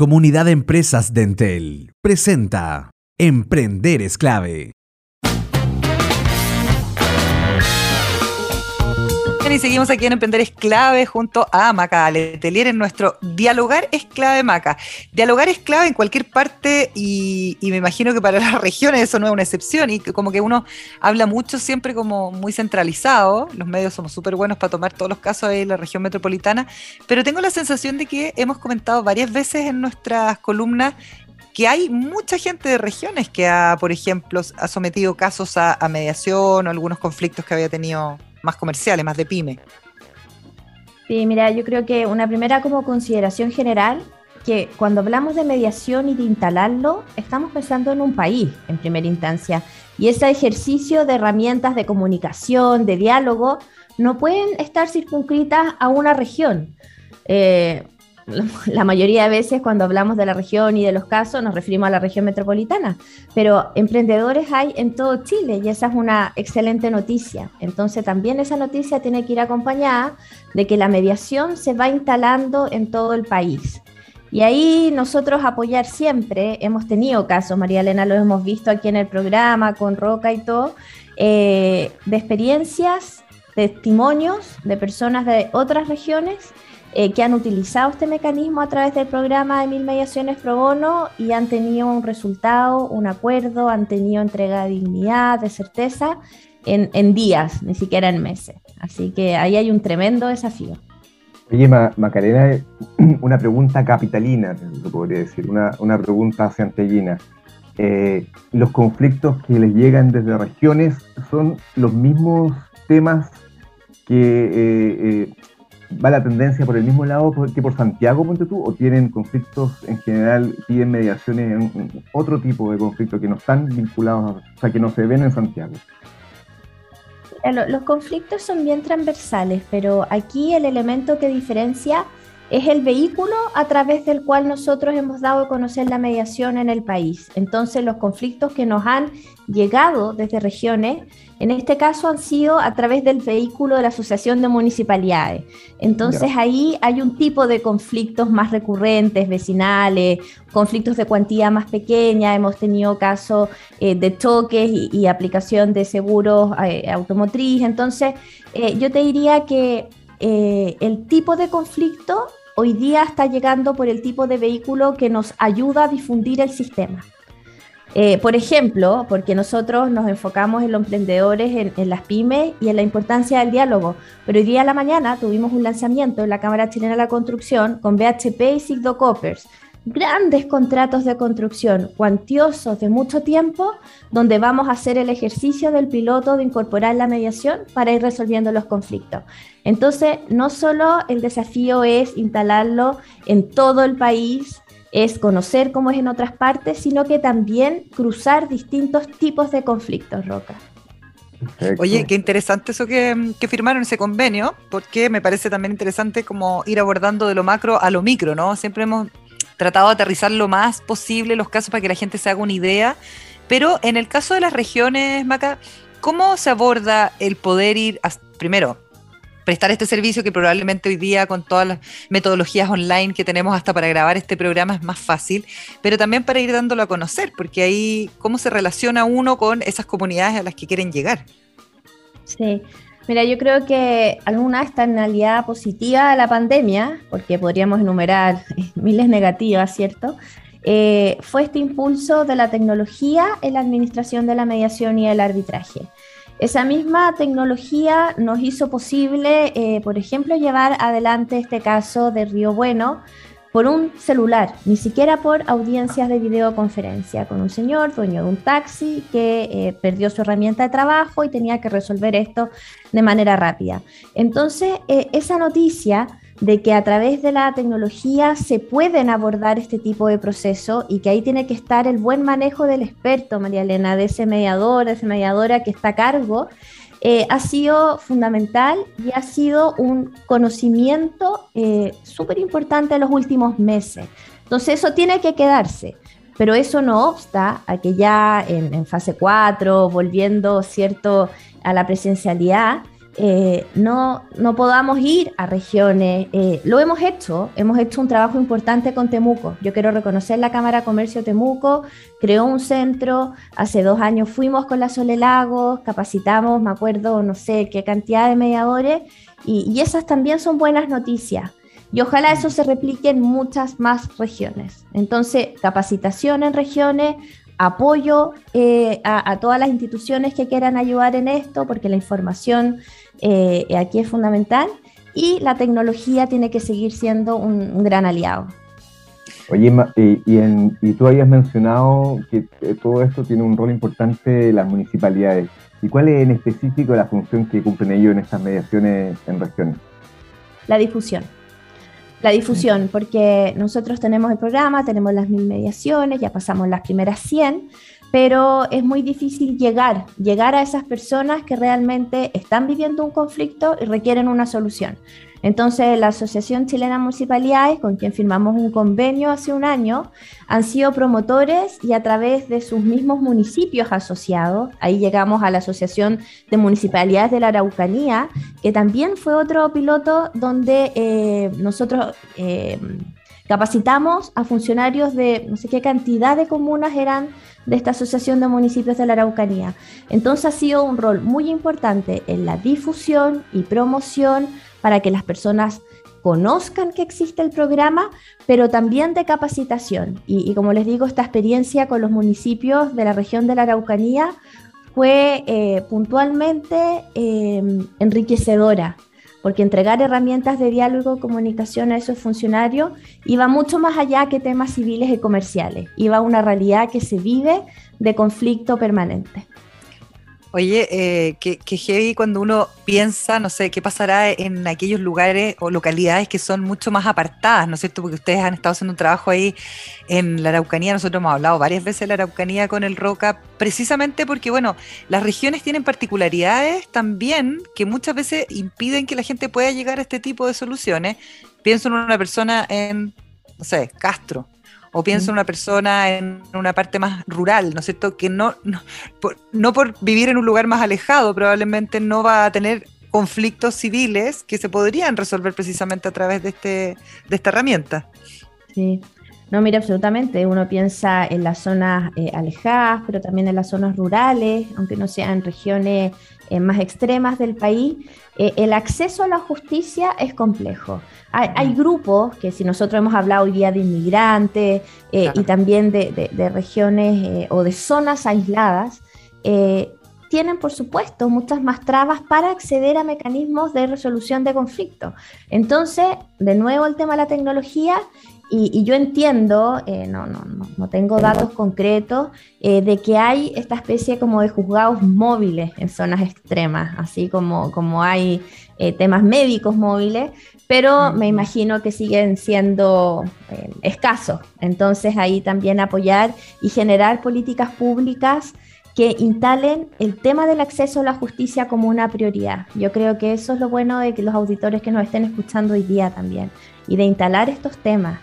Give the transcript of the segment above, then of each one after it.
Comunidad de Empresas Dentel presenta Emprender es clave. Y seguimos aquí en Emprender es clave junto a Maca Letelier en nuestro Dialogar es clave, Maca. Dialogar es clave en cualquier parte y, me imagino que para las regiones eso no es una excepción y como que uno habla mucho siempre como muy centralizado. Los medios somos súper buenos para tomar todos los casos de la región metropolitana, pero tengo la sensación de que hemos comentado varias veces en nuestras columnas que hay mucha gente de regiones que ha, por ejemplo, ha sometido casos a mediación o algunos conflictos que había tenido más comerciales, más de pyme. Sí, mira, yo creo que una primera como consideración general, que cuando hablamos de mediación y de instalarlo, estamos pensando en un país en primera instancia. Y ese ejercicio de herramientas de comunicación, de diálogo, no pueden estar circunscritas a una región. Eh, la mayoría de veces cuando hablamos de la región y de los casos nos referimos a la región metropolitana, pero emprendedores hay en todo Chile y esa es una excelente noticia. Entonces también esa noticia tiene que ir acompañada de que la mediación se va instalando en todo el país. Y ahí nosotros apoyar siempre, hemos tenido casos, María Elena, lo hemos visto aquí en el programa con Roca y todo, eh, de experiencias, testimonios de personas de otras regiones eh, que han utilizado este mecanismo a través del programa de Mil Mediaciones Pro Bono y han tenido un resultado, un acuerdo, han tenido entrega de dignidad, de certeza en, días, ni siquiera en meses. Así que ahí hay un tremendo desafío. Oye, Macarena, una pregunta capitalina, lo podría decir, una, una pregunta centellina. Eh, ¿Los conflictos que les llegan desde regiones son los mismos temas que eh, eh va la tendencia por el mismo lado que por Santiago, ponte tú, o tienen conflictos en general, piden mediaciones en otro tipo de conflictos que no están vinculados, o sea, que no se ven en Santiago? Los conflictos son bien transversales, pero aquí el elemento que diferencia es el vehículo a través del cual nosotros hemos dado a conocer la mediación en el país. Entonces, los conflictos que nos han llegado desde regiones, en este caso han sido a través del vehículo de la Asociación de Municipalidades. Entonces, ahí hay un tipo de conflictos más recurrentes, vecinales, conflictos de cuantía más pequeña. Hemos tenido casos eh, de toques y, aplicación de seguros eh, automotriz. Entonces, eh, yo te diría que el tipo de conflicto hoy día está llegando por el tipo de vehículo que nos ayuda a difundir el sistema. Eh, por ejemplo, porque nosotros nos enfocamos en los emprendedores, en, las pymes y en la importancia del diálogo. Pero hoy día a la mañana tuvimos un lanzamiento en la Cámara Chilena de la Construcción con BHP y Sigdo Coppers grandes contratos de construcción cuantiosos de mucho tiempo, donde vamos a hacer el ejercicio del piloto de incorporar la mediación para ir resolviendo los conflictos. Entonces, no solo el desafío es instalarlo en todo el país, es conocer cómo es en otras partes, sino que también cruzar distintos tipos de conflictos, Roca. Oye, qué interesante eso que, que, firmaron ese convenio, porque me parece también interesante como ir abordando de lo macro a lo micro, ¿no? Siempre hemos tratado de aterrizar lo más posible los casos para que la gente se haga una idea. Pero en el caso de las regiones, Maca, ¿cómo se aborda el poder ir, primero, prestar este servicio que probablemente hoy día con todas las metodologías online que tenemos hasta para grabar este programa es más fácil, pero también para ir dándolo a conocer, porque ahí cómo se relaciona uno con esas comunidades a las que quieren llegar. Sí, Mira, yo creo que alguna externalidad positiva de la pandemia, porque podríamos enumerar miles negativas, ¿cierto? Eh, fue este impulso de la tecnología en la administración de la mediación y el arbitraje. Esa misma tecnología nos hizo posible, eh, por ejemplo, llevar adelante este caso de Río Bueno, por un celular, ni siquiera por audiencias de videoconferencia, con un señor dueño de un taxi que eh, perdió su herramienta de trabajo y tenía que resolver esto de manera rápida. Entonces, eh, esa noticia de que a través de la tecnología se pueden abordar este tipo de proceso y que ahí tiene que estar el buen manejo del experto, María Elena, de ese mediador, de esa mediadora que está a cargo, eh, ha sido fundamental y ha sido un conocimiento eh, súper importante en los últimos meses. Entonces eso tiene que quedarse, pero eso no obsta a que ya en, fase 4, volviendo cierto a la presencialidad, eh, no, no podamos ir a regiones. Eh, lo hemos hecho, hemos hecho un trabajo importante con Temuco. Yo quiero reconocer la Cámara Comercio Temuco, creó un centro, hace dos años fuimos con la Sole Lagos, capacitamos, me acuerdo, no sé qué cantidad de mediadores, y, y esas también son buenas noticias. Y ojalá eso se replique en muchas más regiones. Entonces, capacitación en regiones, apoyo eh, a, todas las instituciones que quieran ayudar en esto, porque la información eh, aquí es fundamental y la tecnología tiene que seguir siendo un, gran aliado. Oye, y, tú habías mencionado que todo esto tiene un rol importante en las municipalidades. ¿Y cuál es en específico la función que cumplen ellos en estas mediaciones en regiones? La difusión la difusión, porque nosotros tenemos el programa, tenemos las mil mediaciones, ya pasamos las primeras 100, pero es muy difícil llegar, llegar a esas personas que realmente están viviendo un conflicto y requieren una solución. Entonces, la Asociación Chilena Municipalidades, con quien firmamos un convenio hace un año, han sido promotores y a través de sus mismos municipios asociados, ahí llegamos a la Asociación de Municipalidades de la Araucanía, que también fue otro piloto donde eh, nosotros... Eh, capacitamos a funcionarios de no sé qué cantidad de comunas eran de esta Asociación de Municipios de la Araucanía. Entonces ha sido un rol muy importante en la difusión y promoción para que las personas conozcan que existe el programa, pero también de capacitación. Y, como les digo, esta experiencia con los municipios de la región de la Araucanía fue eh, puntualmente em, enriquecedora, porque entregar herramientas de diálogo y comunicación a esos funcionarios iba mucho más allá que temas civiles y comerciales, iba a una realidad que se vive de conflicto permanente. Oye, eh, que, heavy cuando uno piensa, no sé, qué pasará en aquellos lugares o localidades que son mucho más apartadas, ¿no es cierto? Porque ustedes han estado haciendo un trabajo ahí en la Araucanía, nosotros hemos hablado varias veces de la Araucanía con el Roca, precisamente porque, bueno, las regiones tienen particularidades también que muchas veces impiden que la gente pueda llegar a este tipo de soluciones. Pienso en una persona en, no sé, Castro, o pienso en una persona en una parte más rural, ¿no es cierto? Que no, no por, no por vivir en un lugar más alejado, probablemente no va a tener conflictos civiles que se podrían resolver precisamente a través de, este, de esta herramienta. Sí, no, mira, absolutamente. Uno piensa en las zonas eh, alejadas, pero también en las zonas rurales, aunque no sean regiones eh, más extremas del país. Eh, el acceso a la justicia es complejo. Hay, grupos que si nosotros hemos hablado hoy día de inmigrantes y también de, de regiones o de zonas aisladas, tienen, por supuesto, muchas más trabas para acceder a mecanismos de resolución de conflictos. Entonces, de nuevo el tema de la tecnología y, yo entiendo, eh, no, no, no, tengo datos concretos, eh, de que hay esta especie como de juzgados móviles en zonas extremas, así como, como hay eh, temas médicos móviles, pero me imagino que siguen siendo escasos. Entonces ahí también apoyar y generar políticas públicas que instalen el tema del acceso a la justicia como una prioridad. Yo creo que eso es lo bueno de que los auditores que nos estén escuchando hoy día también, y de instalar estos temas.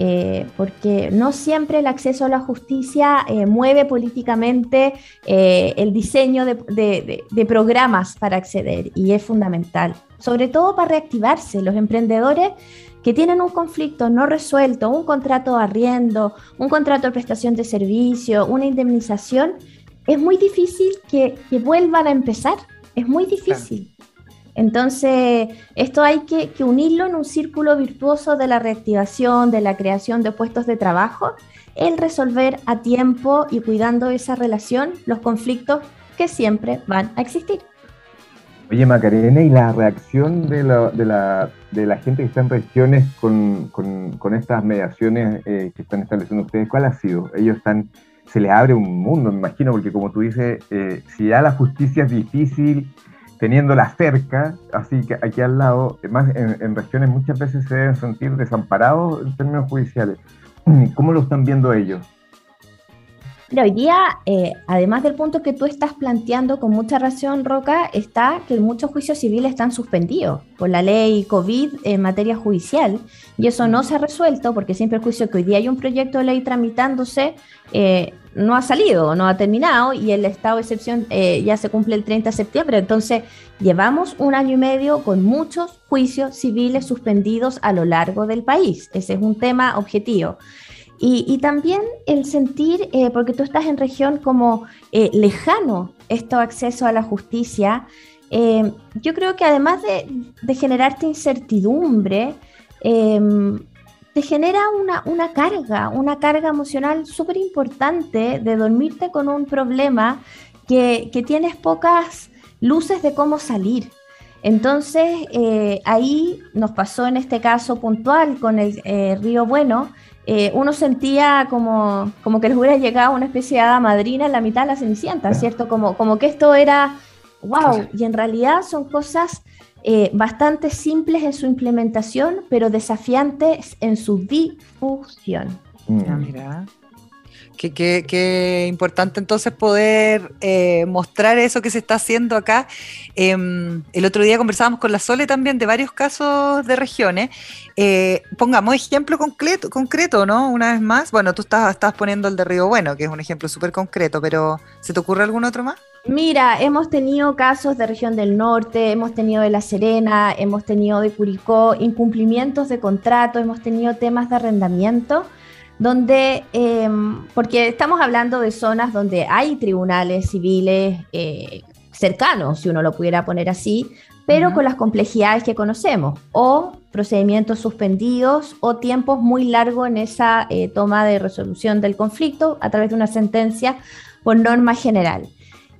Eh, porque no siempre el acceso a la justicia eh, mueve políticamente eh, el diseño de, programas para acceder y es fundamental, sobre todo para reactivarse. Los emprendedores que tienen un conflicto no resuelto, un contrato de arriendo, un contrato de prestación de servicio, una indemnización, es muy difícil que, vuelvan a empezar, es muy difícil. Entonces, esto hay que, unirlo en un círculo virtuoso de la reactivación, de la creación de puestos de trabajo, el resolver a tiempo y cuidando esa relación los conflictos que siempre van a existir. Oye, Macarena, ¿y la reacción de la, de la, de la gente que está en regiones con, estas mediaciones eh, que están estableciendo ustedes? ¿Cuál ha sido? Ellos están, se les abre un mundo, me imagino, porque como tú dices, eh, si ya la justicia es difícil, teniéndola cerca, así que aquí al lado, más en, regiones muchas veces se deben sentir desamparados en términos judiciales. ¿Cómo lo están viendo ellos? Hoy día, eh, además del punto que tú estás planteando con mucha razón, Roca, está que muchos juicios civiles están suspendidos por la ley COVID en materia judicial y eso no se ha resuelto porque siempre el juicio que hoy día hay un proyecto de ley tramitándose eh, no ha salido, no ha terminado y el estado de excepción eh, ya se cumple el 30 de septiembre. Entonces, llevamos un año y medio con muchos juicios civiles suspendidos a lo largo del país. Ese es un tema objetivo. Y, también el sentir, eh, porque tú estás en región como eh, lejano, este acceso a la justicia, yo creo que además de, generarte incertidumbre, te genera una, una carga, una carga emocional súper importante de dormirte con un problema que, que, tienes pocas luces de cómo salir. Entonces, eh, ahí nos pasó en este caso puntual con el eh, Río Bueno, eh, uno sentía como, como que les hubiera llegado una especie de hada madrina en la mitad de la cenicienta, ¿cierto? Como, como que esto era, wow, y en realidad son cosas eh, bastante simples en su implementación, pero desafiantes en su difusión. Mm. Ah, mira. Qué, importante entonces poder eh, mostrar eso que se está haciendo acá. Em, el otro día conversábamos con la Sole también de varios casos de regiones. Eh, pongamos ejemplo concreto, concreto, ¿no? Una vez más. Bueno, tú estás, estás poniendo el de Río Bueno, que es un ejemplo súper concreto, pero ¿se te ocurre algún otro más? Mira, hemos tenido casos de región del norte, hemos tenido de La Serena, hemos tenido de Curicó, incumplimientos de contrato, hemos tenido temas de arrendamiento, donde, em, porque estamos hablando de zonas donde hay tribunales civiles eh, cercanos, si uno lo pudiera poner así, pero con las complejidades que conocemos, o procedimientos suspendidos, o tiempos muy largos en esa eh, toma de resolución del conflicto a través de una sentencia por norma general.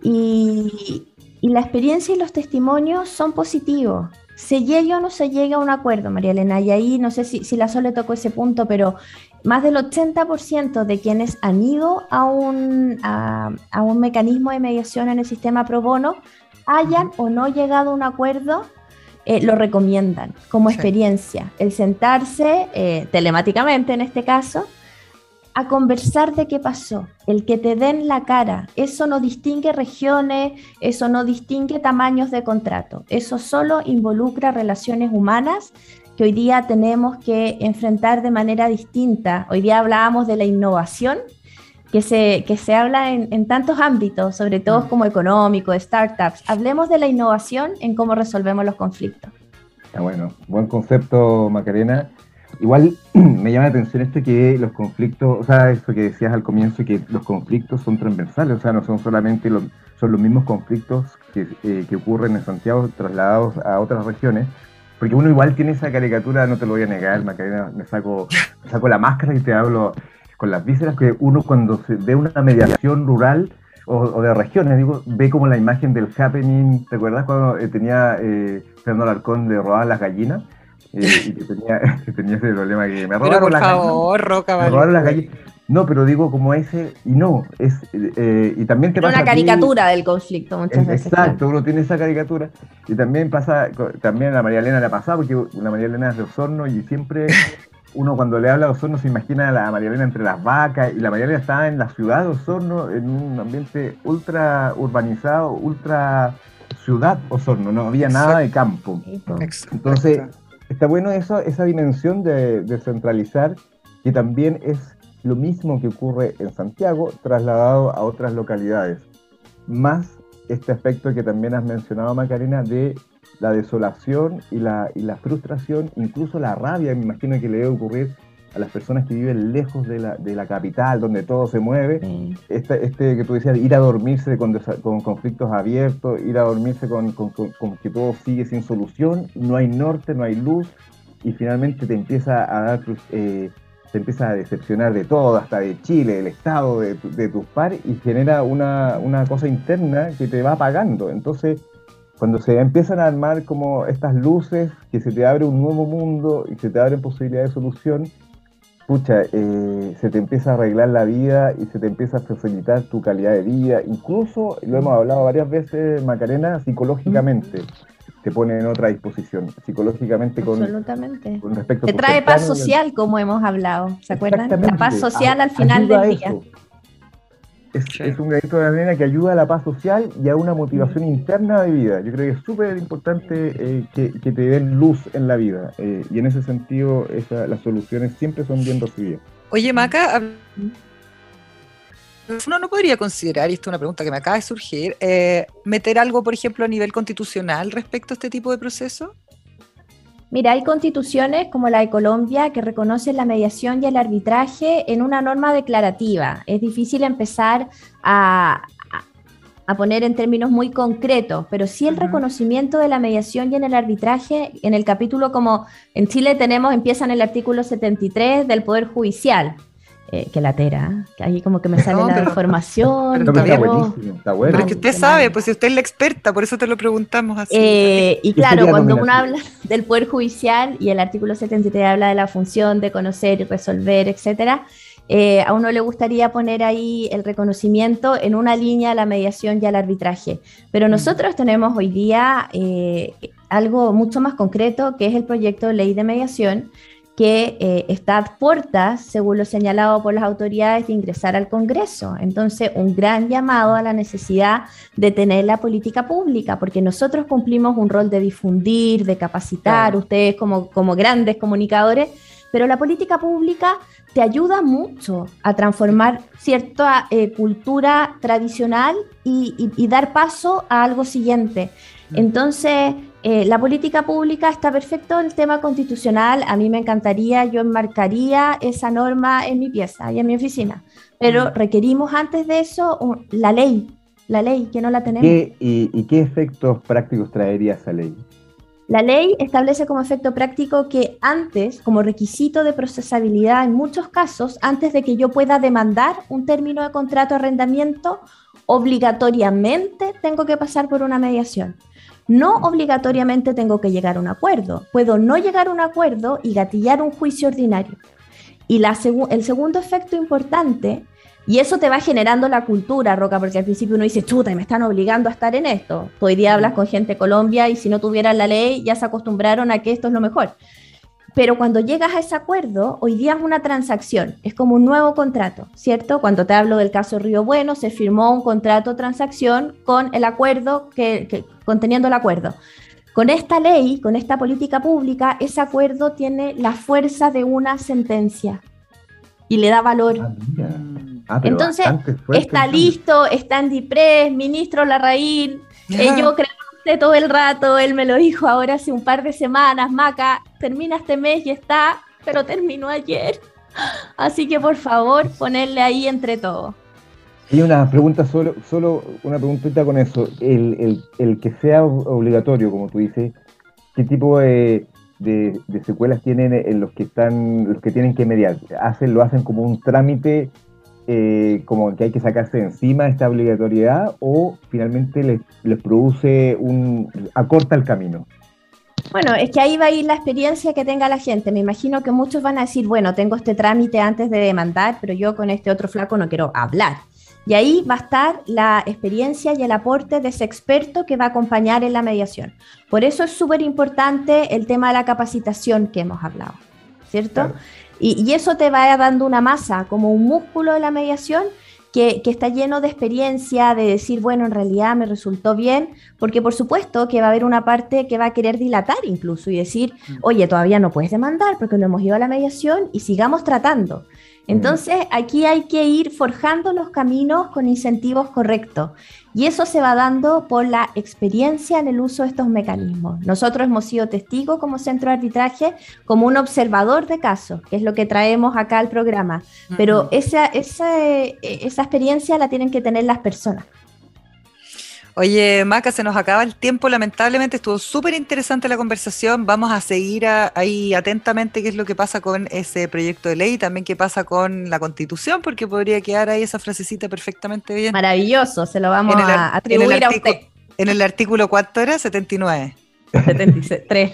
Y, la experiencia y los testimonios son positivos. Se llega o no se llega a un acuerdo, María Elena, y ahí no sé si, si la Sole tocó ese punto, pero más del 80% de quienes han ido a un, a, un mecanismo de mediación en el sistema pro bono hayan o no llegado a un acuerdo, eh, lo recomiendan como experiencia. El sentarse eh, telemáticamente en este caso a conversar de qué pasó, el que te den la cara. Eso no distingue regiones, eso no distingue tamaños de contrato, eso solo involucra relaciones humanas que hoy día tenemos que enfrentar de manera distinta. Hoy día hablábamos de la innovación, que se, que se habla en, en tantos ámbitos, sobre todo mm. como económico, de startups. Hablemos de la innovación en cómo resolvemos los conflictos. Ah, bueno, buen concepto, Macarena. Igual me llama la atención esto que los conflictos, o sea, eso que decías al comienzo, que los conflictos son transversales, o sea, no son solamente los, son los mismos conflictos que, eh, que ocurren en Santiago trasladados a otras regiones, porque uno igual tiene esa caricatura, no te lo voy a negar, Macarena, me saco, me saco la máscara y te hablo con las vísceras, que uno cuando se ve una mediación rural o, de regiones, digo, ve como la imagen del happening, ¿te acuerdas cuando eh, tenía eh, Fernando Alarcón de robar las gallinas? y que tenía, tenía ese problema que me robaron las favor, Roca, me robaron las gallinas. No, pero digo como ese, y no, es, eh, y también te pasa... Una caricatura del conflicto muchas veces. Exacto, uno tiene esa caricatura, y también pasa, también a la María Elena le ha pasado, porque la María Elena es de Osorno, y siempre uno cuando le habla a Osorno se imagina a la María Elena entre las vacas, y la María Elena estaba en la ciudad de Osorno, en un ambiente ultra urbanizado, ultra ciudad Osorno, no había nada de campo. Entonces está bueno eso, esa dimensión de descentralizar, que también es lo mismo que ocurre en Santiago, trasladado a otras localidades. Más este aspecto que también has mencionado, Macarena, de la desolación y la, y la frustración, incluso la rabia, me imagino que le debe ocurrir a las personas que viven lejos de la, de la capital, donde todo se mueve. Este, este, que tú decías, ir a dormirse con, con conflictos abiertos, ir a dormirse con, con, con, que todo sigue sin solución, no hay norte, no hay luz, y finalmente te empieza a dar, eh, te empieza a decepcionar de todo, hasta de Chile, del Estado, de, de tus pares, y genera una, una cosa interna que te va apagando. Entonces, cuando se empiezan a armar como estas luces, que se te abre un nuevo mundo y se te abren posibilidades de solución, pucha, eh, se te empieza a arreglar la vida y se te empieza a facilitar tu calidad de vida. Incluso, lo hemos hablado varias veces, Macarena, psicológicamente. Te pone en otra disposición, psicológicamente con, Absolutamente. con respecto Te trae paz social, como hemos hablado, ¿se acuerdan? La paz social al final del día es, un granito de arena que ayuda a la paz social y a una motivación interna de vida. Yo creo que es súper importante eh, que, te den luz en la vida eh, y en ese sentido las soluciones siempre son bien recibidas. Oye, Maca, uno no podría considerar, y esto es una pregunta que me acaba de surgir, eh, meter algo, por ejemplo, a nivel constitucional respecto a este tipo de proceso? Mira, hay constituciones como la de Colombia que reconocen la mediación y el arbitraje en una norma declarativa. Es difícil empezar a, a poner en términos muy concretos, pero sí el reconocimiento de la mediación y en el arbitraje, en el capítulo como en Chile tenemos, empieza en el artículo 73 del Poder Judicial, eh, que latera, que ahí como que me sale la información. Pero, está, buenísimo, está bueno. Pero es que usted sabe, pues si usted es la experta, por eso te lo preguntamos así. Eh, y claro, cuando uno habla del Poder Judicial y el artículo 73 habla de la función de conocer y resolver, etcétera, eh, a uno le gustaría poner ahí el reconocimiento en una línea a la mediación y al arbitraje. Pero nosotros tenemos hoy día algo mucho más concreto, que es el proyecto de ley de mediación, que eh, está a puertas, según lo señalado por las autoridades, de ingresar al Congreso. Entonces, un gran llamado a la necesidad de tener la política pública, porque nosotros cumplimos un rol de difundir, de capacitar, ustedes como, como grandes comunicadores, pero la política pública te ayuda mucho a transformar cierta eh, cultura tradicional y, dar paso a algo siguiente. Entonces, eh, la política pública está perfecto, el tema constitucional, a mí me encantaría, yo enmarcaría esa norma en mi pieza y en mi oficina, pero requerimos antes de eso la ley, la ley, que no la tenemos. y, ¿Y qué efectos prácticos traería esa ley? La ley establece como efecto práctico que antes, como requisito de procesabilidad en muchos casos, antes de que yo pueda demandar un término de contrato de arrendamiento, obligatoriamente tengo que pasar por una mediación. No obligatoriamente tengo que llegar a un acuerdo. Puedo no llegar a un acuerdo y gatillar un juicio ordinario. Y la el segundo efecto importante, y eso te va generando la cultura, Roca, porque al principio uno dice, chuta, me están obligando a estar en esto. Hoy día hablas con gente de Colombia y si no tuvieran la ley ya se acostumbraron a que esto es lo mejor. Pero cuando llegas a ese acuerdo, hoy día es una transacción, es como un nuevo contrato, ¿cierto? Cuando te hablo del caso Río Bueno, se firmó un contrato transacción con el acuerdo, que, conteniendo el acuerdo. Con esta ley, con esta política pública, ese acuerdo tiene la fuerza de una sentencia y le da valor. Ah, ah, entonces, está listo, está en Dipres, ministro Larraín, eh, yo creo todo el rato, él me lo dijo ahora hace un par de semanas, Maca, termina este mes y está, pero terminó ayer. Así que por favor, ponerle ahí entre todos. Y una pregunta, solo, solo una preguntita con eso. El, que sea obligatorio, como tú dices, ¿qué tipo de, secuelas tienen en los que están, los que tienen que mediar? ¿Hacen, ¿Lo hacen como un trámite eh, como que hay que sacarse de encima esta obligatoriedad o finalmente les, produce un acorta el camino? Bueno, es que ahí va a ir la experiencia que tenga la gente. Me imagino que muchos van a decir, bueno, tengo este trámite antes de demandar, pero yo con este otro flaco no quiero hablar. Y ahí va a estar la experiencia y el aporte de ese experto que va a acompañar en la mediación. Por eso es súper importante el tema de la capacitación que hemos hablado, ¿cierto? Y, eso te va dando una masa, como un músculo de la mediación que, está lleno de experiencia, de decir, bueno, en realidad me resultó bien, porque por supuesto que va a haber una parte que va a querer dilatar incluso y decir, mm. oye, todavía no puedes demandar porque no hemos ido a la mediación y sigamos tratando. Entonces, aquí hay que ir forjando los caminos con incentivos correctos. Y eso se va dando por la experiencia en el uso de estos mecanismos. Nosotros hemos sido testigos como centro de arbitraje, como un observador de casos, que es lo que traemos acá al programa. Pero esa, esa, esa experiencia la tienen que tener las personas. Oye, Maca, se nos acaba el tiempo, lamentablemente estuvo súper interesante la conversación. Vamos a seguir ahí atentamente qué es lo que pasa con ese proyecto de ley y también qué pasa con la constitución, porque podría quedar ahí esa frasecita perfectamente bien. Maravilloso, se lo vamos a atribuir a usted. En el artículo, ¿cuánto era? 79. 73.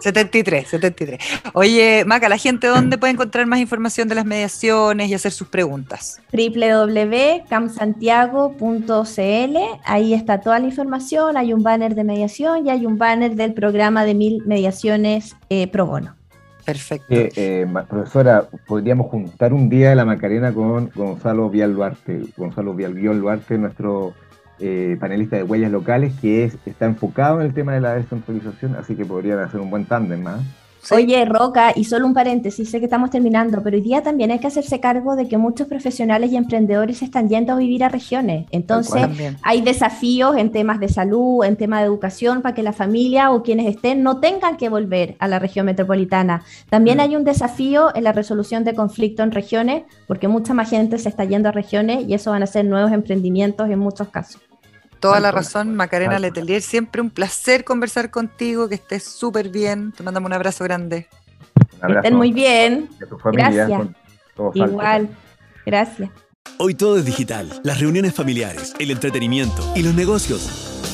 73, 73. Oye, Maca, ¿la gente dónde puede encontrar más información de las mediaciones y hacer sus preguntas? www.camsantiago.cl, ahí está toda la información, hay un banner de mediación y hay un banner del programa de mil mediaciones eh, pro bono. Perfecto. Eh, profesora, podríamos juntar un día de la Macarena con Gonzalo Vial Duarte. Gonzalo Vial Duarte, nuestro eh, panelista de huellas locales que es, está enfocado en el tema de la descentralización, así que podrían hacer un buen tándem más. Oye, Roca, y solo un paréntesis, sé que estamos terminando, pero hoy día también hay que hacerse cargo de que muchos profesionales y emprendedores están yendo a vivir a regiones. Entonces, hay desafíos en temas de salud, en temas de educación, para que la familia o quienes estén no tengan que volver a la región metropolitana. También mm. hay un desafío en la resolución de conflictos en regiones, porque mucha más gente se está yendo a regiones y eso van a ser nuevos emprendimientos en muchos casos. Toda la razón, Macarena Letelier. Siempre un placer conversar contigo, que estés súper bien. Te mandamos un abrazo grande. Estén muy bien. Gracias. Igual. Gracias. Hoy todo es digital. Las reuniones familiares, el entretenimiento y los negocios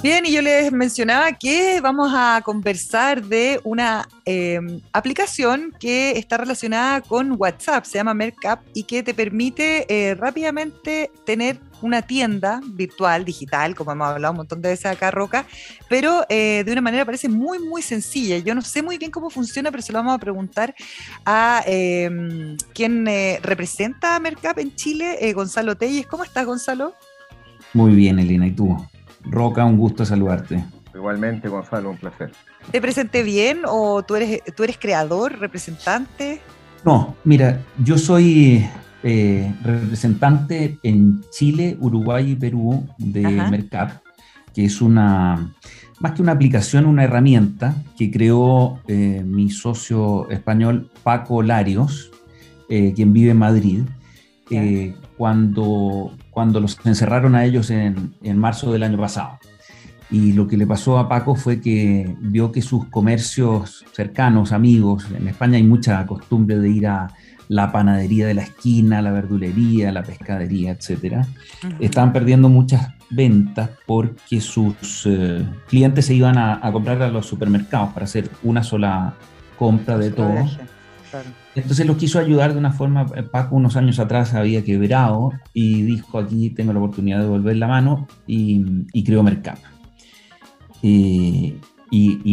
Bien, y yo les mencionaba que vamos a conversar de una em, aplicación que está relacionada con WhatsApp, se llama Mercap y que te permite eh, rápidamente tener una tienda virtual, digital, como hemos hablado un montón de veces acá, Roca, pero eh, de una manera parece muy, muy sencilla. Yo no sé muy bien cómo funciona, pero se lo vamos a preguntar a em, quien eh, representa a Mercap en Chile, Gonzalo Telles. ¿Cómo estás, Gonzalo? Muy bien, Elena, ¿y tú? Roca, un gusto saludarte. Igualmente, Gonzalo, un placer. ¿Te presenté bien o tú eres, tú eres creador, representante? No, mira, yo soy eh, representante en Chile, Uruguay y Perú de Mercap, que es una, más que una aplicación, una herramienta que creó eh, mi socio español Paco Larios, eh, quien vive en Madrid, cuando, cuando los encerraron a ellos en, en, marzo del año pasado. Y lo que le pasó a Paco fue que vio que sus comercios cercanos, amigos, en España hay mucha costumbre de ir a la panadería de la esquina, la verdulería, la pescadería, etc. Estaban perdiendo muchas ventas porque sus eh, clientes se iban a, a, comprar a los supermercados para hacer una sola compra de todo. Entonces lo quiso ayudar de una forma, eh, Paco unos años atrás había quebrado y dijo aquí tengo la oportunidad de volver la mano y, creó Mercap. Y,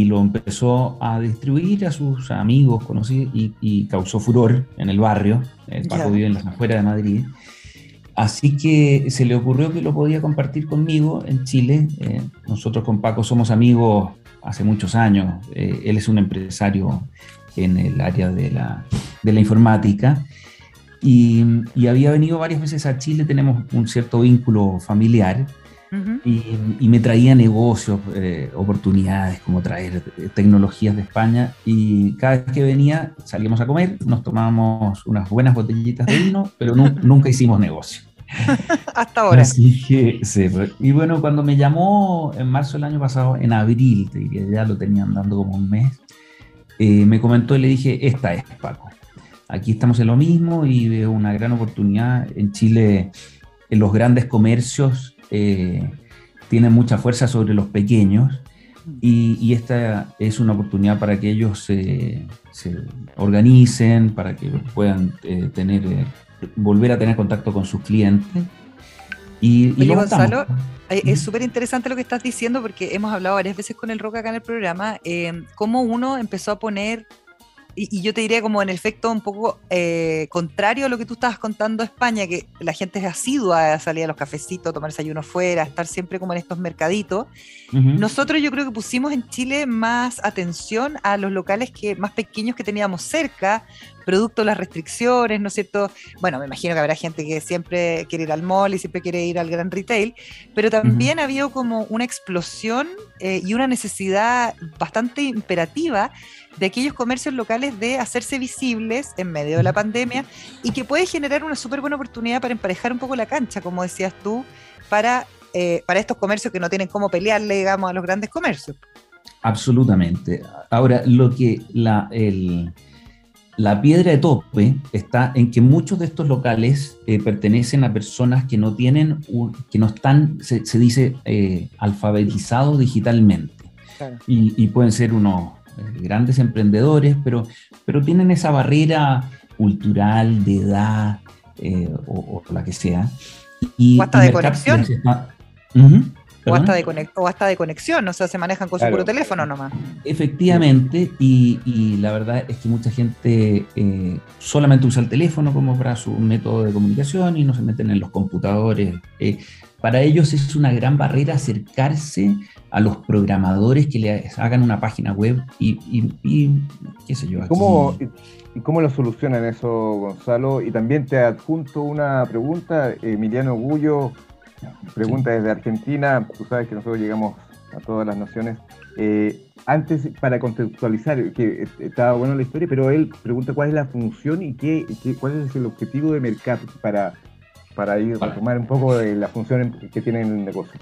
lo empezó a distribuir a sus amigos, conocidos y, causó furor en el barrio. El Paco vive en las afueras de Madrid. Así que se le ocurrió que lo podía compartir conmigo en Chile. Eh, nosotros con Paco somos amigos hace muchos años. Eh, él es un empresario en el área de la, de la informática. Y, y, había venido varias veces a Chile, tenemos un cierto vínculo familiar. y, y, me traía negocios, eh, oportunidades, como traer tecnologías de España. Y cada vez que venía, salíamos a comer, nos tomábamos unas buenas botellitas de vino, pero nunca hicimos negocio. Hasta ahora. Así que, sí, y bueno, cuando me llamó en marzo del año pasado, en abril, te diría, ya lo tenían dando como un mes, eh, me comentó y le dije, esta es Paco. Aquí estamos en lo mismo y veo una gran oportunidad. En Chile, en los grandes comercios eh, tienen mucha fuerza sobre los pequeños y, esta es una oportunidad para que ellos se, organicen, para que puedan eh, tener, volver a tener contacto con sus clientes. Y, y Gonzalo, es súper interesante lo que estás diciendo porque hemos hablado varias veces con el Roca acá en el programa, eh, cómo uno empezó a poner, y, yo te diría como en efecto un poco eh, contrario a lo que tú estabas contando España, que la gente es asidua a salir a los cafecitos, tomar desayuno fuera, estar siempre como en estos mercaditos. Nosotros yo creo que pusimos en Chile más atención a los locales que más pequeños que teníamos cerca, producto de las restricciones, ¿no es cierto? Bueno, me imagino que habrá gente que siempre quiere ir al mall y siempre quiere ir al gran retail, pero también ha habido como una explosión eh, y una necesidad bastante imperativa de aquellos comercios locales de hacerse visibles en medio de la pandemia y que puede generar una súper buena oportunidad para emparejar un poco la cancha, como decías tú, para, eh, para estos comercios que no tienen cómo pelearle, digamos, a los grandes comercios. Absolutamente. Ahora, lo que la, el, la piedra de tope está en que muchos de estos locales eh, pertenecen a personas que no tienen, que no están, se, dice, eh, alfabetizados digitalmente. Y, pueden ser unos grandes emprendedores, pero, pero tienen esa barrera cultural, de edad o, la que sea. Y, o hasta de conexión. o, hasta de o hasta de conexión, o sea, se manejan con su puro teléfono nomás. Efectivamente, y, la verdad es que mucha gente solamente usa el teléfono como para su método de comunicación y no se meten en los computadores para ellos es una gran barrera acercarse a los programadores que le hagan una página web y, qué sé yo. ¿Cómo, y, cómo lo solucionan eso, Gonzalo? Y también te adjunto una pregunta, Emiliano Gullo, pregunta desde Argentina, tú sabes que nosotros llegamos a todas las naciones. Eh, antes, para contextualizar, que estaba bueno la historia, pero él pregunta cuál es la función y qué, cuál es el objetivo de Mercat para para ir a retomar un poco de la función que tiene el negocio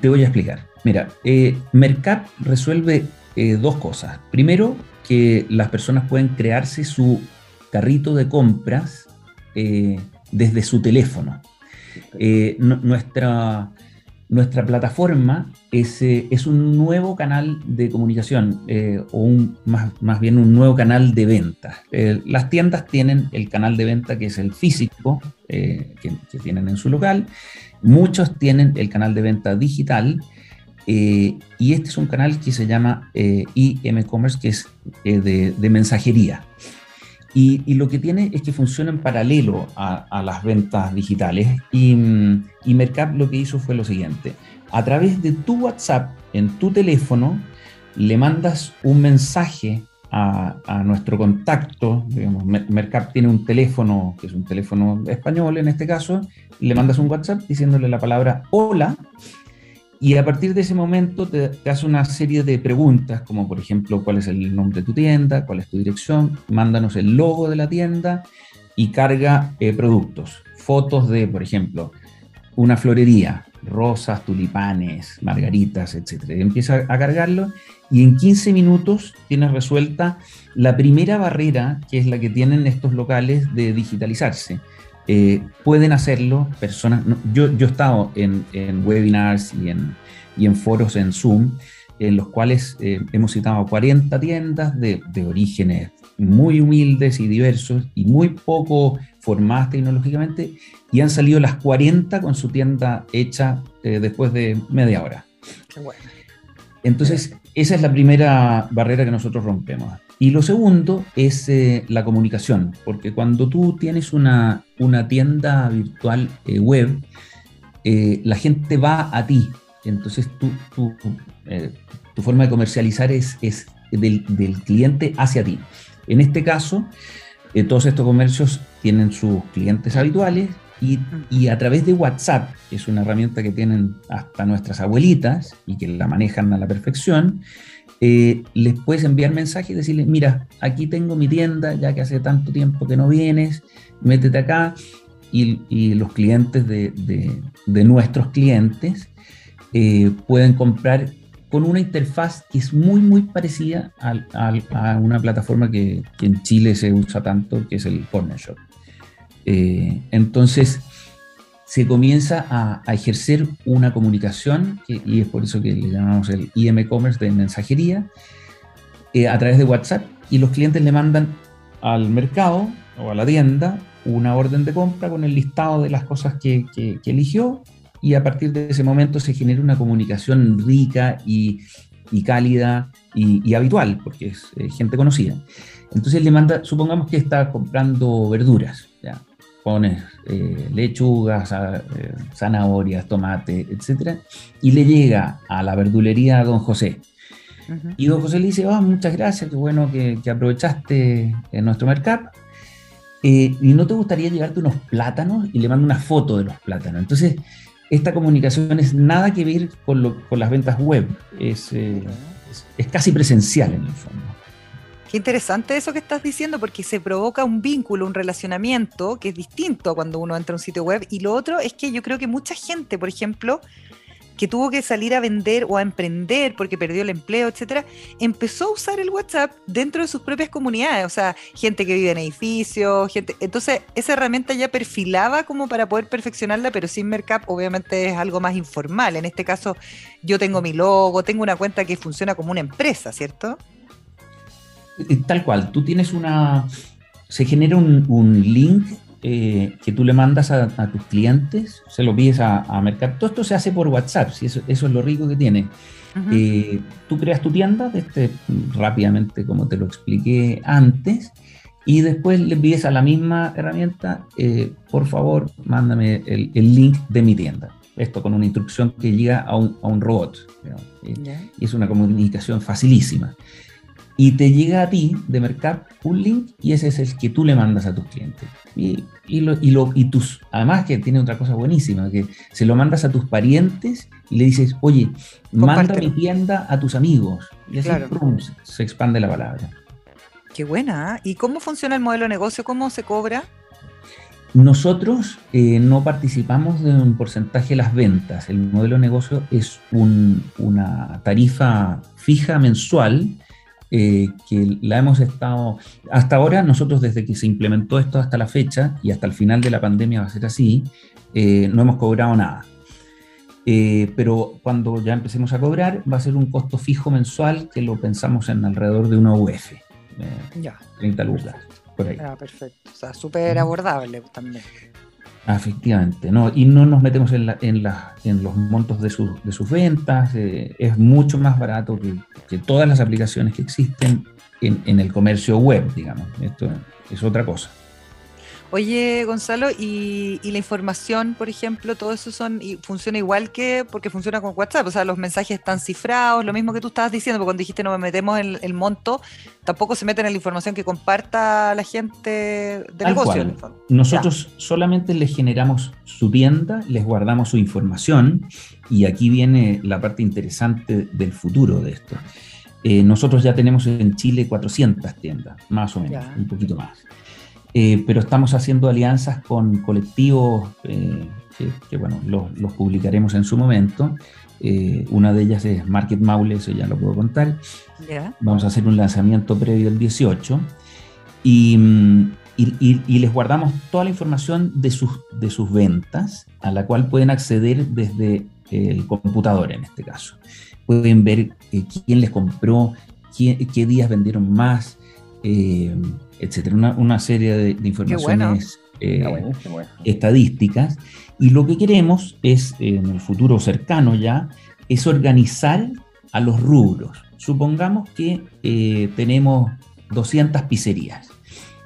Te voy a explicar. Mira, eh, Mercat resuelve eh, dos cosas. Primero, que las personas pueden crearse su carrito de compras eh, desde su teléfono. nuestra, nuestra plataforma es, es, un nuevo canal de comunicación o un, más, más, bien un nuevo canal de venta. las tiendas tienen el canal de venta que es el físico, eh, que, tienen en su local. Muchos tienen el canal de venta digital eh, y este es un canal que se llama eh, e-commerce, que es de, mensajería. Y, lo que tiene es que funciona en paralelo a, las ventas digitales. Y, y Mercap lo que hizo fue lo siguiente. A través de tu WhatsApp en tu teléfono, le mandas un mensaje a, nuestro contacto, digamos, Mercap tiene un teléfono, que es un teléfono español en este caso, le mandas un WhatsApp diciéndole la palabra hola, y a partir de ese momento te, hace una serie de preguntas, como por ejemplo, cuál es el nombre de tu tienda, cuál es tu dirección, mándanos el logo de la tienda y carga eh, productos, fotos de, por ejemplo, una florería, rosas, tulipanes, margaritas, etc. Empieza a cargarlo y en 15 minutos tienes resuelta la primera barrera, que es la que tienen estos locales de digitalizarse. Eh, pueden hacerlo personas, yo, yo he estado en, webinars y en, y en, foros en Zoom, en los cuales eh, hemos citado 40 tiendas de, de, orígenes muy humildes y diversos y muy poco formadas tecnológicamente, y han salido las 40 con su tienda hecha eh, después de media hora. Qué bueno. Entonces, esa es la primera barrera que nosotros rompemos. Y lo segundo es eh, la comunicación, porque cuando tú tienes una, una tienda virtual eh, web, eh, la gente va a ti. Entonces tú, tu forma de comercializar es, es del, del, cliente hacia ti. En este caso, todos estos comercios tienen sus clientes habituales y, a través de WhatsApp, que es una herramienta que tienen hasta nuestras abuelitas y que la manejan a la perfección, eh, les puedes enviar mensajes y decirles, mira, aquí tengo mi tienda, ya que hace tanto tiempo que no vienes, métete acá. Y, los clientes de, nuestros clientes eh, pueden comprar con una interfaz que es muy, muy parecida a, una plataforma que, que, en Chile se usa tanto, que es el Corner Shop. Eh, entonces, se comienza a, ejercer una comunicación, y es por eso que le llamamos el IM Commerce de mensajería, eh, a través de WhatsApp, y los clientes le mandan al mercado o a la tienda una orden de compra con el listado de las cosas que, eligió, y a partir de ese momento se genera una comunicación rica y, cálida y, habitual, porque es gente conocida. Entonces le manda, supongamos que está comprando verduras. Pones eh, lechugas, eh, zanahorias, tomate, etc. Y le llega a la verdulería a don José. Y don José le dice, oh, muchas gracias, qué bueno que, aprovechaste en nuestro mercado. Eh, ¿Y no te gustaría llevarte unos plátanos? Y le manda una foto de los plátanos. Entonces, esta comunicación es nada que ver con, con las ventas web, es, es casi presencial en el fondo. Qué interesante eso que estás diciendo porque se provoca un vínculo, un relacionamiento que es distinto a cuando uno entra a un sitio web. Y lo otro es que yo creo que mucha gente, por ejemplo, que tuvo que salir a vender o a emprender porque perdió el empleo, etcétera, empezó a usar el WhatsApp dentro de sus propias comunidades, o sea, gente que vive en edificios, gente, entonces esa herramienta ya perfilaba como para poder perfeccionarla, pero sin Mercap obviamente es algo más informal. En este caso, yo tengo mi logo, tengo una cuenta que funciona como una empresa, ¿cierto? Eh, tal cual, tú tienes una, se genera un, link eh, que tú le mandas a, tus clientes, se lo pides a, a Mercado. Todo esto se hace por WhatsApp, si eso, eso es lo rico que tiene. Eh, tú creas tu tienda, este, rápidamente como te lo expliqué antes, y después le pides a la misma herramienta, por favor, mándame el, link de mi tienda. Esto con una instrucción que llega a un, a un robot. Y es una comunicación facilísima y te llega a ti de Mercado un link y ese es el que tú le mandas a tus clientes. Y, y, lo, y, lo, y tus, además que tiene otra cosa buenísima, que se lo mandas a tus parientes y le dices, oye, manda mi tienda a tus amigos. Y así se expande la palabra. Qué buena. ¿ah? ¿Y cómo funciona el modelo de negocio? ¿Cómo se cobra? Nosotros eh, no participamos de un porcentaje de las ventas. El modelo de negocio es un, una tarifa fija mensual eh, que la hemos estado, hasta ahora nosotros desde que se implementó esto hasta la fecha y hasta el final de la pandemia va a ser así, eh, no hemos cobrado nada. Eh, pero cuando ya empecemos a cobrar va a ser un costo fijo mensual que lo pensamos en alrededor de una UF, ya. 30 lucas, por ahí. Ah, perfecto, o sea, súper abordable también. Efectivamente, no, y no nos metemos en, en, los montos de, de sus ventas, eh, es mucho más barato que, todas las aplicaciones que existen en, en, el comercio web, digamos. Esto es otra cosa. Oye, Gonzalo, y, la información, por ejemplo, todo eso son y funciona igual que porque funciona con WhatsApp, o sea, los mensajes están cifrados, lo mismo que tú estabas diciendo, porque cuando dijiste no me metemos en el monto, tampoco se meten en la información que comparta la gente del negocio. Nosotros solamente les generamos su tienda, les guardamos su información, y aquí viene la parte interesante del futuro de esto. Eh, nosotros ya tenemos en Chile 400 tiendas, más o menos, un poquito más. Eh, pero estamos haciendo alianzas con colectivos eh, que, bueno, los, publicaremos en su momento. Eh, una de ellas es Market Maule, eso ya lo puedo contar. Vamos a hacer un lanzamiento previo el 18 mm, y, y, les guardamos toda la información de sus, de sus ventas, a la cual pueden acceder desde el computador en este caso. Pueden ver quién les compró, qué días vendieron más, etcétera, una, serie de, informaciones eh, estadísticas. Y lo que queremos es, en el futuro cercano ya, es organizar a los rubros. Supongamos que eh, tenemos 200 pizzerías.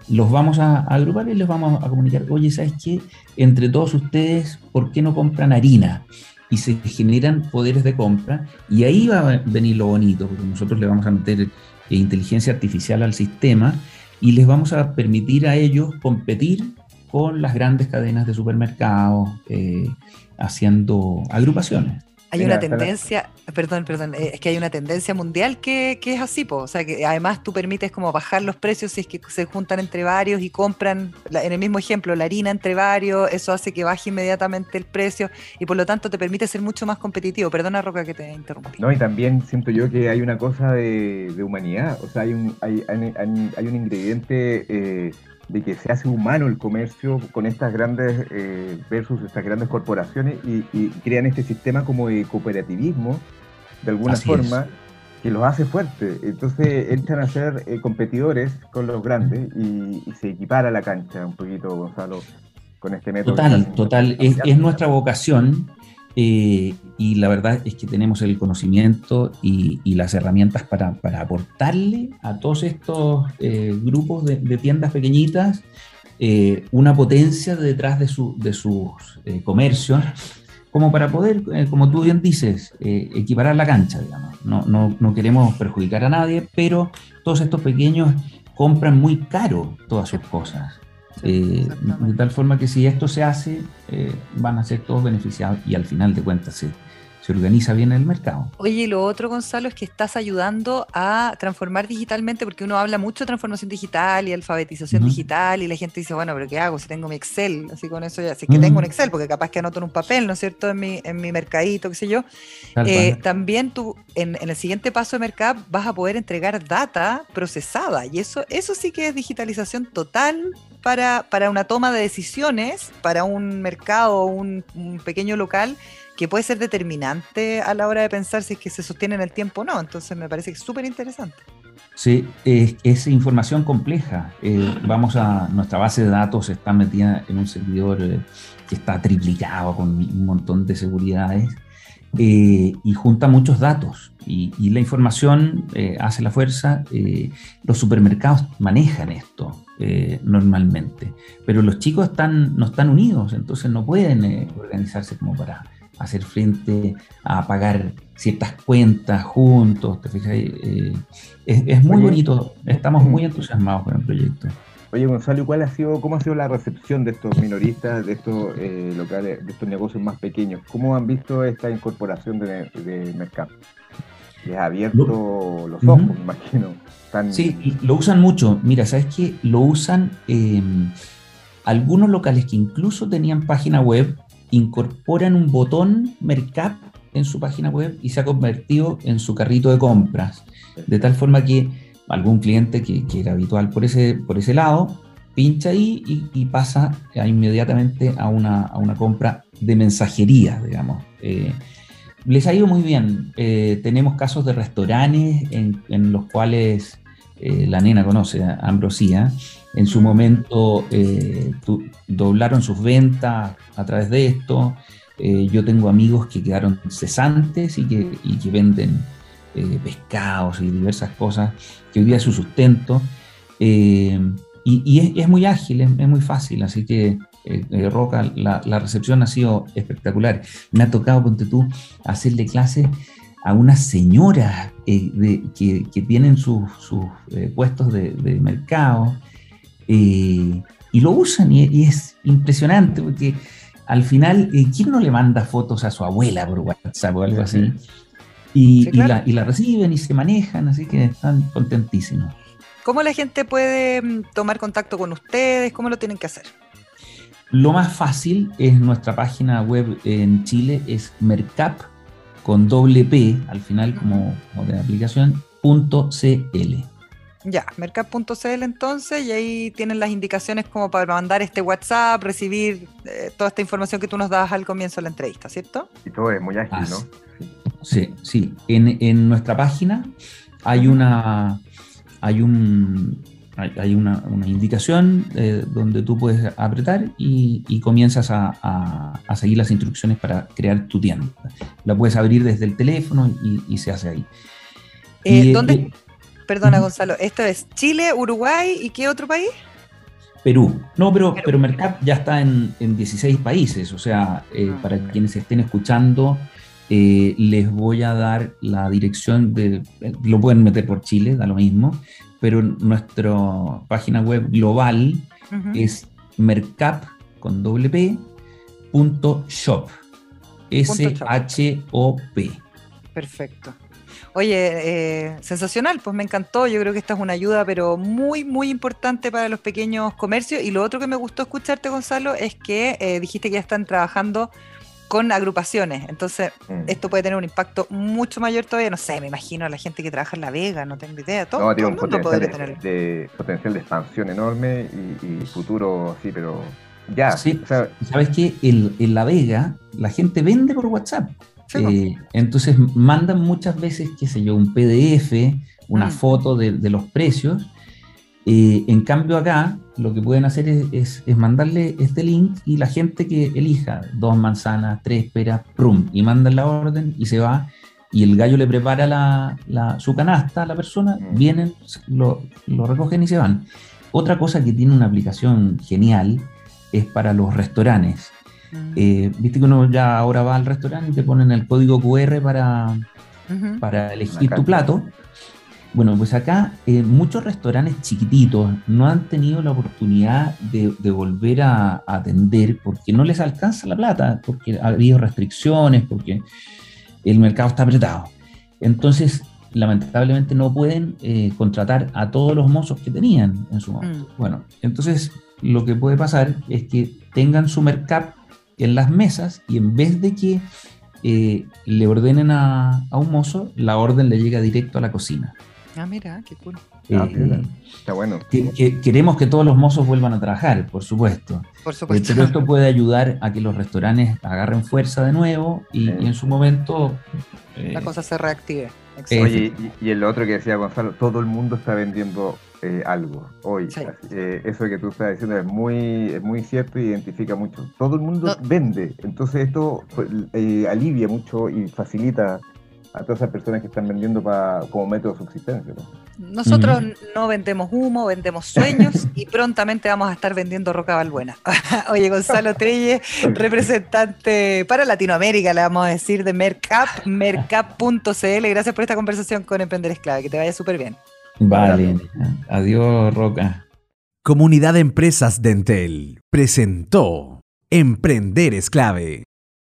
Los vamos a, agrupar y les vamos a comunicar, oye, ¿sabes qué? Entre todos ustedes, ¿por qué no compran harina? y se generan poderes de compra y ahí va a venir lo bonito, porque nosotros le vamos a meter eh, inteligencia artificial al sistema y les vamos a permitir a ellos competir con las grandes cadenas de supermercados, eh, haciendo agrupaciones. Hay una tendencia, perdón, perdón, eh, es que hay una tendencia mundial que, que es así, po, o sea, que además tú permites como bajar los precios si es que se juntan entre varios y compran, en el mismo ejemplo, la harina entre varios, eso hace que baje inmediatamente el precio y por lo tanto te permite ser mucho más competitivo. Perdona, Roca, que te interrumpí. No, y también siento yo que hay una cosa de, humanidad, o sea, hay un, hay, hay, un ingrediente... Eh, de que se hace humano el comercio con estas grandes eh, versus estas grandes corporaciones y, crean este sistema como de cooperativismo de alguna forma que los hace fuertes. Entonces entran a ser eh, competidores con los grandes y, se equipara la cancha un poquito, Gonzalo, con este método. Total, total. Es, es nuestra vocación eh, y la verdad es que tenemos el conocimiento y, las herramientas para, aportarle a todos estos eh, grupos de, tiendas pequeñitas eh, una potencia detrás de, su, de sus comercios, como para poder, como tú bien dices, equiparar la cancha, digamos. No, no, no queremos perjudicar a nadie, pero todos estos pequeños compran muy caro todas sus cosas. Eh, de tal forma que si esto se hace, eh, van a ser todos beneficiados y al final de cuentas se, se organiza bien el mercado. Oye, y lo otro, Gonzalo, es que estás ayudando a transformar digitalmente, porque uno habla mucho de transformación digital y alfabetización digital, y la gente dice, bueno, pero ¿qué hago si tengo mi Excel? Así con eso ya, sí que tengo un Excel, porque capaz que anoto en un papel, ¿no es cierto?, en mi, en mi mercadito, qué sé yo. Eh, también tú, en, el siguiente paso de mercado, vas a poder entregar data procesada, y eso, eso sí que es digitalización total para, para una toma de decisiones, para un mercado, un, un pequeño local que puede ser determinante a la hora de pensar si es que se sostiene en el tiempo o no. Entonces me parece es súper interesante. Sí, es, información compleja. Eh, vamos a nuestra base de datos está metida en un servidor eh, que está triplicado con un montón de seguridades eh, y junta muchos datos. Y, la información hace la fuerza. los supermercados manejan esto normalmente, pero los chicos están, no están unidos, entonces no pueden organizarse como para hacer frente a pagar ciertas cuentas juntos, ¿te fijas? Eh, es, muy bonito, estamos muy entusiasmados con el proyecto. Oye, Gonzalo, ¿cuál ha sido, ¿cómo ha sido la recepción de estos minoristas, de estos eh, locales, de estos negocios más pequeños? ¿Cómo han visto esta incorporación de, de Mercado? Les ha abierto los ojos, me imagino. Sí, lo usan mucho. Mira, ¿sabes qué? Lo usan eh, algunos locales que incluso tenían página web incorporan un botón Mercap en su página web y se ha convertido en su carrito de compras. De tal forma que algún cliente que, era habitual por ese, por ese lado, pincha ahí y, pasa inmediatamente a una, compra de mensajería, digamos. Eh, les ha ido muy bien. Eh, tenemos casos de restaurantes en, los cuales eh, la nena conoce, Ambrosía, en su momento eh, doblaron sus ventas a través de esto. Yo tengo amigos que quedaron cesantes y que, venden pescados y diversas cosas, que hoy día es su sustento. y, es, muy ágil, es, muy fácil, así que Roca, la, recepción ha sido espectacular. Me ha tocado, ponte tú, hacerle clases a unas señoras que, tienen sus, puestos de, de mercado eh, y lo usan y, es impresionante porque al final, eh, ¿quién no le manda fotos a su abuela por WhatsApp o algo así? Y, la, reciben y se manejan, así que están contentísimos. ¿Cómo la gente puede mm, tomar contacto con ustedes? ¿Cómo lo tienen que hacer? Lo más fácil es nuestra página web en Chile, es mercap con doble P al final como, como de aplicación, punto CL. Ya, mercap.cl entonces, y ahí tienen las indicaciones como para mandar este WhatsApp, recibir eh, toda esta información que tú nos das al comienzo de la entrevista, ¿cierto? Y todo es muy ágil, ¿no? Sí, sí. En, nuestra página hay una hay un hay, una, indicación eh, donde tú puedes apretar y, comienzas a, seguir las instrucciones para crear tu tienda. La puedes abrir desde el teléfono y, se hace ahí. Eh, ¿Dónde? Perdona, Gonzalo, esto es Chile, Uruguay y qué otro país? Perú. No, pero, pero Mercat ya está en, 16 países, o sea, eh, ah, para quienes estén escuchando, eh, les voy a dar la dirección de, lo pueden meter por Chile, da lo mismo, pero nuestra página web global es mercap con doble p, punto shop, S-H-O-P. Perfecto. Oye, eh, sensacional, pues me encantó. Yo creo que esta es una ayuda, pero muy, muy importante para los pequeños comercios. Y lo otro que me gustó escucharte, Gonzalo, es que eh, dijiste que ya están trabajando con agrupaciones. Entonces, mm. esto puede tener un impacto mucho mayor todavía. No sé, me imagino a la gente que trabaja en La Vega, no tengo idea. Todo, no, tiene un potencial de, potencial de expansión enorme y, futuro, sí, pero ya. Sí, sabes que en La Vega la gente vende por WhatsApp. Eh, entonces mandan muchas veces, qué sé yo, un PDF, una mm. foto de, los precios. Eh, en cambio acá lo que pueden hacer es, mandarle este link y la gente que elija dos manzanas, tres peras, prum, y mandan la orden y se va y el gallo le prepara la, su canasta a la persona, mm. vienen, lo, lo recogen y se van. Otra cosa que tiene una aplicación genial es para los restaurantes. Eh, viste que uno ya ahora va al restaurante y te ponen el código QR para, para elegir tu plato. Bueno, pues acá eh, muchos restaurantes chiquititos no han tenido la oportunidad de, volver a, atender porque no les alcanza la plata, porque ha habido restricciones, porque el mercado está apretado. Entonces, lamentablemente no pueden eh, contratar a todos los mozos que tenían en su momento. Mm. Bueno, entonces lo que puede pasar es que tengan su mercado en las mesas y en vez de que eh, le ordenen a, un mozo, la orden le llega directo a la cocina. Ah, mira, qué cool. Ah, Eh. Está bueno. que- que- queremos que todos los mozos vuelvan a trabajar, por supuesto. Por Eh, supuesto. pero esto puede ayudar a que los restaurantes agarren fuerza de nuevo y, Sí. y en su momento... eh, La cosa se reactive. Exacto. Eh, Oye, y, y el otro que decía Gonzalo, todo el mundo está vendiendo eh, algo hoy. Sí. Así que eso que tú estás diciendo es muy, es muy cierto y identifica mucho. Todo el mundo No. vende, entonces esto pues, eh, alivia mucho y facilita a todas esas personas que están vendiendo pa- como método de subsistencia. ¿no? Nosotros no vendemos humo, vendemos sueños y prontamente vamos a estar vendiendo roca balbuena. Oye, Gonzalo Trelle, representante para Latinoamérica, le vamos a decir de Mercap, mercap.cl. Gracias por esta conversación con Emprender es Clave. Que te vaya súper bien. Vale, adiós Roca. Comunidad de Empresas Dentel presentó Emprender es clave.